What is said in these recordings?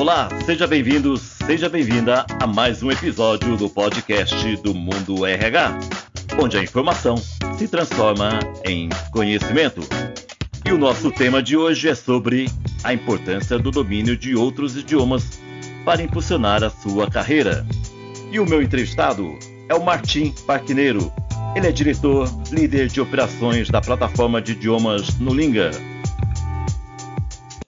Olá, seja bem-vindo, seja bem-vinda a mais um episódio do podcast do Mundo RH, onde a informação se transforma em conhecimento. E o nosso tema de hoje é sobre a importância do domínio de outros idiomas para impulsionar a sua carreira. E o meu entrevistado é o Martim Parquineiro. Ele é diretor, líder de operações da plataforma de idiomas Nulinga.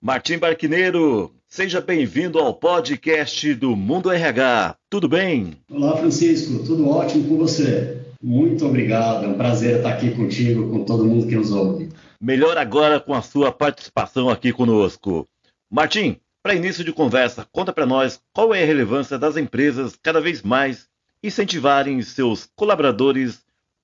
Martim Barquineiro, seja bem-vindo ao podcast do Mundo RH. Tudo bem? Olá, Francisco. Tudo ótimo com você? Muito obrigado. É um prazer estar aqui contigo, com todo mundo que nos ouve. Melhor agora com a sua participação aqui conosco. Martim, para início de conversa, conta para nós qual é a relevância das empresas cada vez mais incentivarem seus colaboradores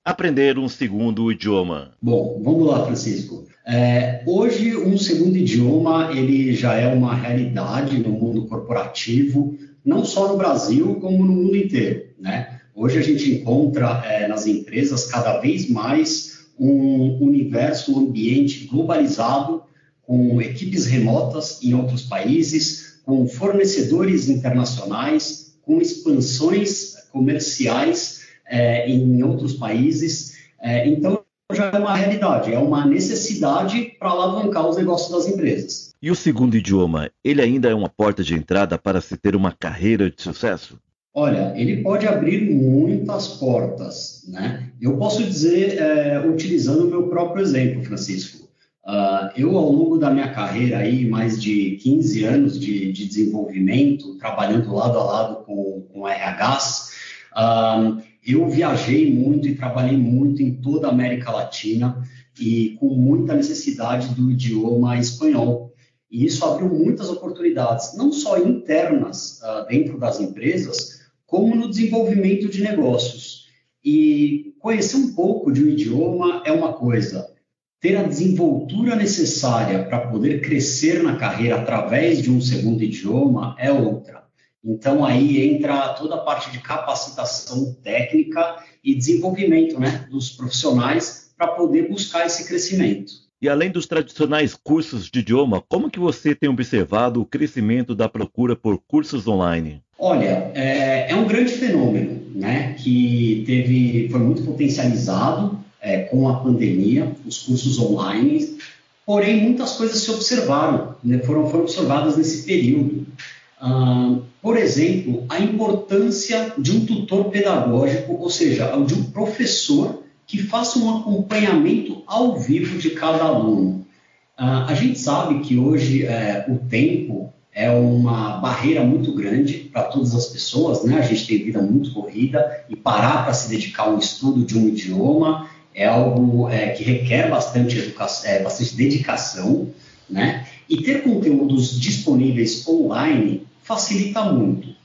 aprender um segundo idioma. Bom, vamos lá, Francisco. É, hoje, um segundo idioma ele já é uma realidade no mundo corporativo, não só no Brasil, como no mundo inteiro. Né? Hoje a gente encontra é, nas empresas cada vez mais um universo, um ambiente globalizado, com equipes remotas em outros países, com fornecedores internacionais, com expansões comerciais é, em outros países. É, então, já é uma realidade, é uma necessidade para alavancar os negócios das empresas. E o segundo idioma, ele ainda é uma porta de entrada para se ter uma carreira de sucesso? Olha, ele pode abrir muitas portas, né? Eu posso dizer, é, utilizando o meu próprio exemplo, Francisco. Uh, eu, ao longo da minha carreira, aí, mais de 15 anos de, de desenvolvimento, trabalhando lado a lado com, com RHs, uh, eu viajei muito e trabalhei muito em toda a América Latina e com muita necessidade do idioma espanhol. E isso abriu muitas oportunidades, não só internas uh, dentro das empresas, como no desenvolvimento de negócios. E conhecer um pouco de um idioma é uma coisa, ter a desenvoltura necessária para poder crescer na carreira através de um segundo idioma é outra. Então, aí entra toda a parte de capacitação técnica e desenvolvimento né, dos profissionais para poder buscar esse crescimento. E além dos tradicionais cursos de idioma, como que você tem observado o crescimento da procura por cursos online? Olha, é, é um grande fenômeno, né, que teve, foi muito potencializado é, com a pandemia, os cursos online, porém muitas coisas se observaram, né, foram, foram observadas nesse período. Ah, por exemplo, a importância de um tutor pedagógico, ou seja, de um professor que faça um acompanhamento ao vivo de cada aluno. Ah, a gente sabe que hoje é, o tempo é uma barreira muito grande para todas as pessoas, né? A gente tem vida muito corrida e parar para se dedicar ao estudo de um idioma é algo é, que requer bastante, é, bastante dedicação, né? E ter conteúdos disponíveis online facilita muito.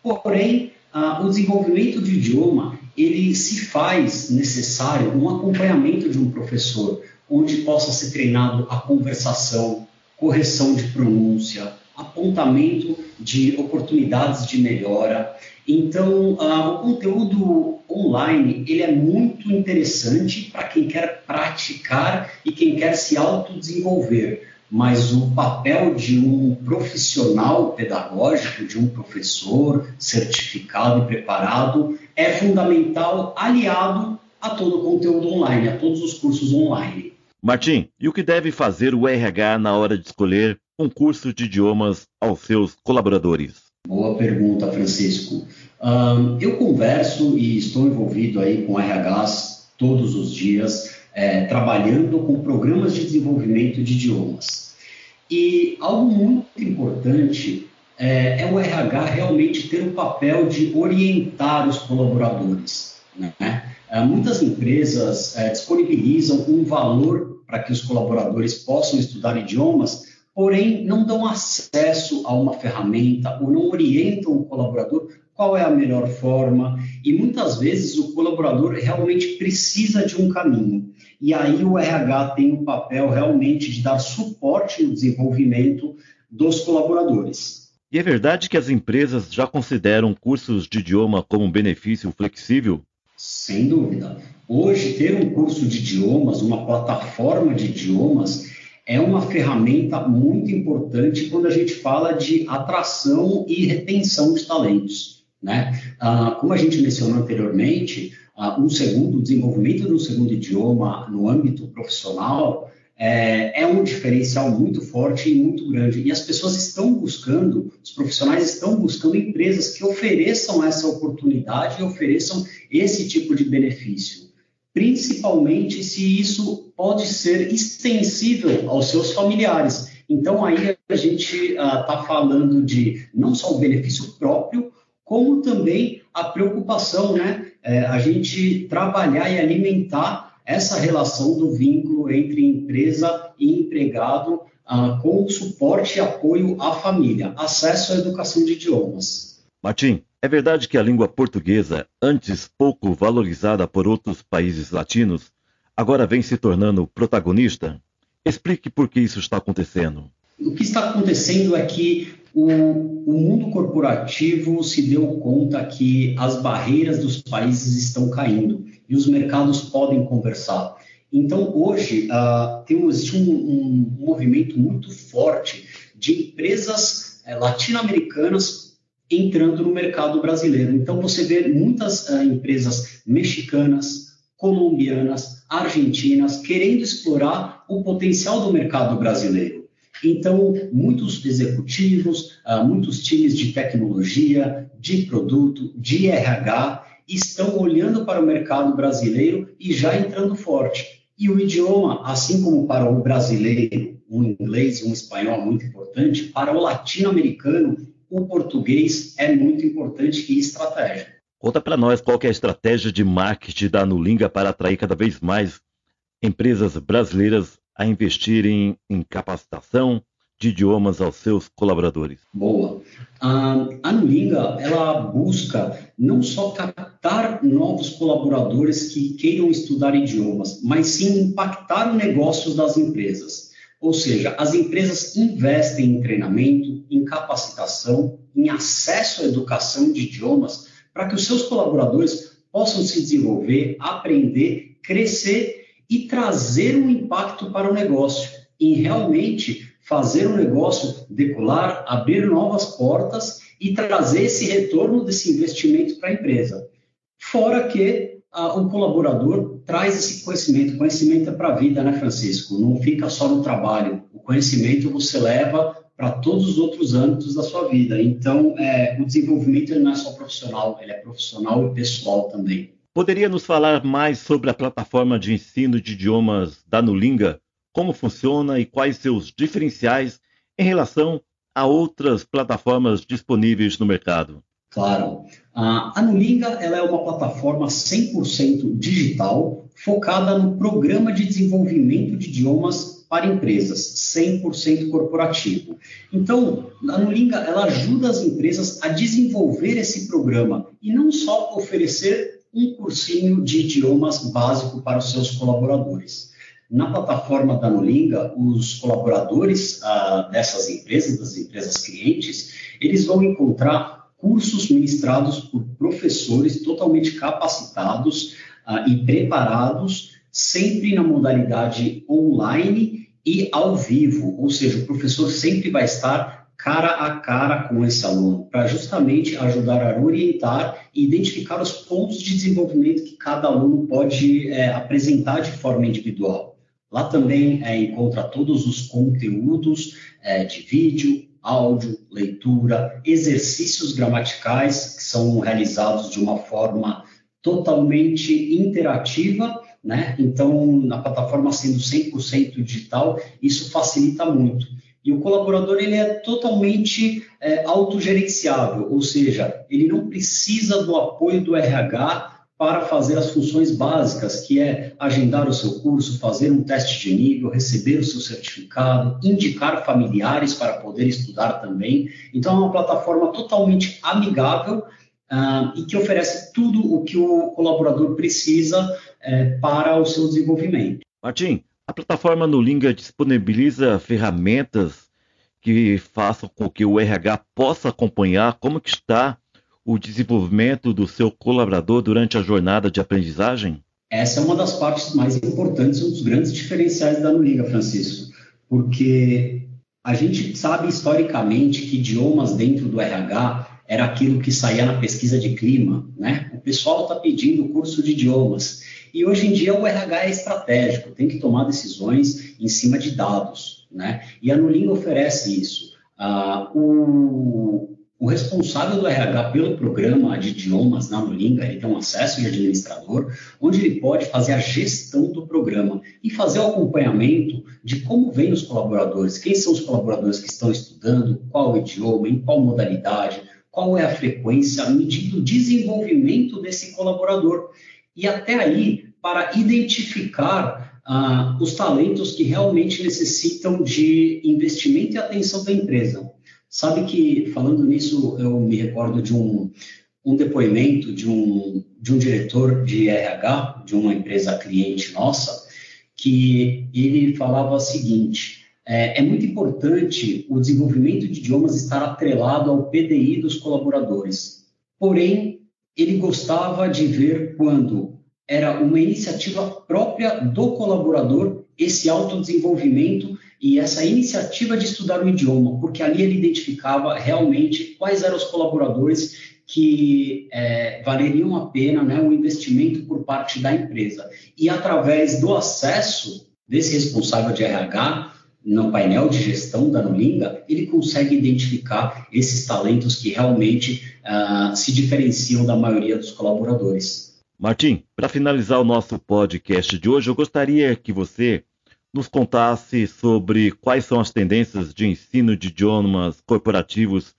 Porém, ah, o desenvolvimento de idioma ele se faz necessário um acompanhamento de um professor, onde possa ser treinado a conversação, correção de pronúncia, apontamento de oportunidades de melhora. Então, ah, o conteúdo online ele é muito interessante para quem quer praticar e quem quer se autodesenvolver mas o papel de um profissional pedagógico, de um professor certificado e preparado, é fundamental, aliado a todo o conteúdo online, a todos os cursos online. Martim, e o que deve fazer o RH na hora de escolher um curso de idiomas aos seus colaboradores? Boa pergunta, Francisco. Um, eu converso e estou envolvido aí com RHs todos os dias é, trabalhando com programas de desenvolvimento de idiomas. E algo muito importante é, é o RH realmente ter o papel de orientar os colaboradores. Né? É, muitas empresas é, disponibilizam um valor para que os colaboradores possam estudar idiomas, porém não dão acesso a uma ferramenta ou não orientam o colaborador qual é a melhor forma, e muitas vezes o colaborador realmente precisa de um caminho. E aí o RH tem um papel realmente de dar suporte no desenvolvimento dos colaboradores. E é verdade que as empresas já consideram cursos de idioma como um benefício flexível? Sem dúvida. Hoje, ter um curso de idiomas, uma plataforma de idiomas, é uma ferramenta muito importante quando a gente fala de atração e retenção de talentos. Né? Ah, como a gente mencionou anteriormente, ah, um segundo desenvolvimento de um segundo idioma no âmbito profissional é, é, um diferencial muito forte e muito grande. E as pessoas estão buscando, os profissionais estão buscando empresas que ofereçam essa oportunidade e ofereçam esse tipo de benefício. Principalmente se isso pode ser extensível aos seus familiares. Então, aí a gente está uh, falando de não só o benefício próprio, como também a preocupação, né? É, a gente trabalhar e alimentar essa relação do vínculo entre empresa e empregado ah, com suporte e apoio à família, acesso à educação de idiomas. Martim, é verdade que a língua portuguesa, antes pouco valorizada por outros países latinos, agora vem se tornando protagonista? Explique por que isso está acontecendo. O que está acontecendo é que o, o, mundo corporativo se deu conta que as barreiras dos países estão caindo e os mercados podem conversar. Então, hoje, uh, tem um, um, movimento muito forte de empresas uh, latino-americanas entrando no mercado brasileiro. Então, você vê muitas uh, empresas mexicanas, colombianas, argentinas querendo explorar o potencial do mercado brasileiro. Então, muitos executivos, uh, muitos times de tecnologia, de produto, de RH estão olhando para o mercado brasileiro e já entrando forte. E o idioma, assim como para o brasileiro, um inglês e um espanhol muito importante, para o latino-americano, o português é muito importante e estratégico. Conta para nós qual é a estratégia de marketing da Nulinga para atrair cada vez mais empresas brasileiras a investirem em capacitação, de idiomas aos seus colaboradores? Boa. A Nulinga, ela busca não só captar novos colaboradores que queiram estudar idiomas, mas sim impactar os negócios das empresas. Ou seja, as empresas investem em treinamento, em capacitação, em acesso à educação de idiomas, para que os seus colaboradores possam se desenvolver, aprender, crescer e trazer um impacto para o negócio, em realmente fazer o negócio decolar, abrir novas portas e trazer esse retorno desse investimento para a empresa. Fora que ah, o colaborador traz esse conhecimento. Conhecimento é para a vida, né, Francisco? Não fica só no trabalho. O conhecimento você leva para todos os outros âmbitos da sua vida. Então, é, o desenvolvimento não é só profissional, ele é profissional e pessoal também. Poderia nos falar mais sobre a plataforma de ensino de idiomas da Nulinga? como funciona e quais seus diferenciais em relação a outras plataformas disponíveis no mercado. Claro. A Nulinga ela é uma plataforma 100% digital, focada no programa de desenvolvimento de idiomas para empresas, 100% corporativo. Então, a Nulinga ela ajuda as empresas a desenvolver esse programa e não só oferecer um cursinho de idiomas básico para os seus colaboradores. Na plataforma da Nulinga, os colaboradores ah, dessas empresas, das empresas clientes, eles vão encontrar cursos ministrados por professores totalmente capacitados ah, e preparados, sempre na modalidade online e ao vivo, ou seja, o professor sempre vai estar cara a cara com esse aluno, para justamente ajudar a orientar e identificar os pontos de desenvolvimento que cada aluno pode é, apresentar de forma individual. Lá também é, encontra todos os conteúdos é, de vídeo, áudio, leitura, exercícios gramaticais que são realizados de uma forma totalmente interativa, né? Então, na plataforma sendo 100% digital, isso facilita muito. E o colaborador ele é totalmente é, autogerenciável, ou seja, ele não precisa do apoio do RH para fazer as funções básicas, que é agendar o seu curso, fazer um teste de nível, receber o seu certificado, indicar familiares para poder estudar também. Então, é uma plataforma totalmente amigável uh, e que oferece tudo o que o colaborador precisa uh, para o seu desenvolvimento. Martim, a plataforma Nulinga disponibiliza ferramentas que façam com que o RH possa acompanhar como que está o desenvolvimento do seu colaborador durante a jornada de aprendizagem? Essa é uma das partes mais importantes, um dos grandes diferenciais da Nuliga, Francisco, porque a gente sabe historicamente que idiomas dentro do RH era aquilo que saía na pesquisa de clima, né? O pessoal está pedindo curso de idiomas. E hoje em dia o RH é estratégico, tem que tomar decisões em cima de dados, né? E a Nulinga oferece isso. Ah, o, o responsável do RH pelo programa de idiomas na Nulinga, ele tem um acesso de administrador, onde ele pode fazer a gestão do programa e fazer o acompanhamento de como vem os colaboradores, quem são os colaboradores que estão estudando, qual idioma, em qual modalidade, qual é a frequência, medindo o desenvolvimento desse colaborador. E até aí, para identificar ah, os talentos que realmente necessitam de investimento e atenção da empresa. Sabe que, falando nisso, eu me recordo de um, um depoimento de um, de um diretor de RH, de uma empresa cliente nossa, que ele falava o seguinte: é, é, muito importante o desenvolvimento de idiomas estar atrelado ao PDI dos colaboradores. Porém, ele gostava de ver quando era uma iniciativa própria do colaborador esse autodesenvolvimento e essa iniciativa de estudar o idioma, porque ali ele identificava realmente quais eram os colaboradores que é, valeriam a pena né, um investimento por parte da empresa. E através do acesso desse responsável de RH no painel de gestão da Nulinga, ele consegue identificar esses talentos que realmente uh, se diferenciam da maioria dos colaboradores. Martim, para finalizar o nosso podcast de hoje, eu gostaria que você nos contasse sobre quais são as tendências de ensino de idiomas corporativos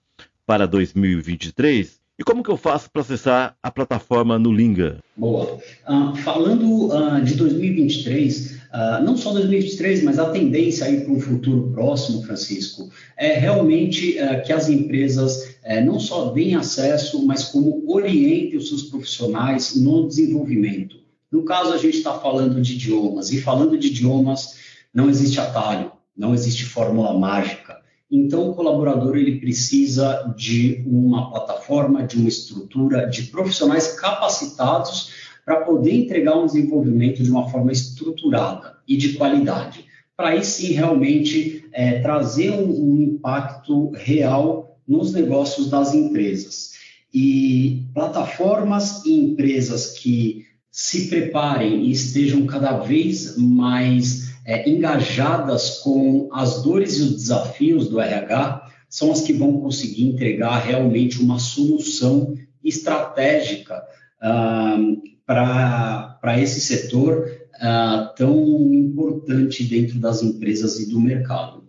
para 2023 e como que eu faço para acessar a plataforma Nulinga? Boa. Uh, falando uh, de 2023, uh, ah, não só 2023, mas a tendência aí para um futuro próximo, Francisco, é realmente que as empresas eh, não só deem acesso, mas como orientem os seus profissionais no desenvolvimento. No caso, a gente está falando de idiomas, e falando de idiomas, não existe atalho, não existe fórmula mágica. Então, o colaborador ele precisa de uma plataforma, de uma estrutura, de profissionais capacitados para poder entregar um desenvolvimento de uma forma estruturada e de qualidade. Para aí sim realmente é, trazer um, um impacto real nos negócios das empresas. E plataformas e empresas que se preparem e estejam cada vez mais é, engajadas com as dores e os desafios do RH são as que vão conseguir entregar realmente uma solução estratégica uh, para esse setor uh, tão importante dentro das empresas e do mercado.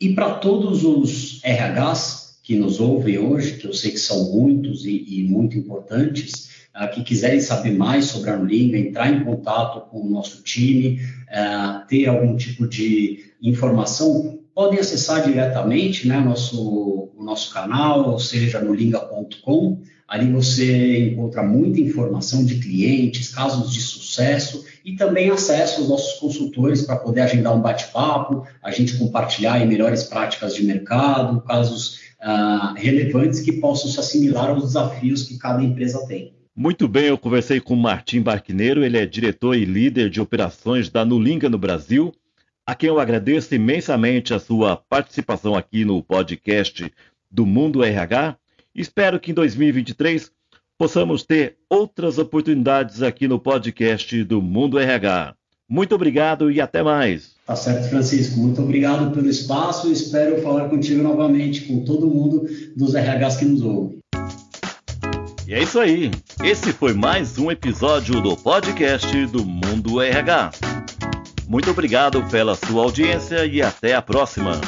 E para todos os RHs que nos ouvem hoje, que eu sei que são muitos e, e muito importantes, que quiserem saber mais sobre a Nulinga, entrar em contato com o nosso time, uh, ter algum tipo de informação, podem acessar diretamente né, nosso, o nosso canal, ou seja, no linga.com. Ali você encontra muita informação de clientes, casos de sucesso e também acesso aos nossos consultores para poder agendar um bate-papo, a gente compartilhar melhores práticas de mercado, casos uh, relevantes que possam se assimilar aos desafios que cada empresa tem. Muito bem, eu conversei com Martim Barquineiro, ele é diretor e líder de operações da Nulinga no Brasil, a quem eu agradeço imensamente a sua participação aqui no podcast do Mundo RH. Espero que em 2023 possamos ter outras oportunidades aqui no podcast do Mundo RH. Muito obrigado e até mais. Tá certo, Francisco. Muito obrigado pelo espaço e espero falar contigo novamente, com todo mundo dos RHs que nos ouve. E é isso aí. Esse foi mais um episódio do podcast do Mundo RH. Muito obrigado pela sua audiência e até a próxima.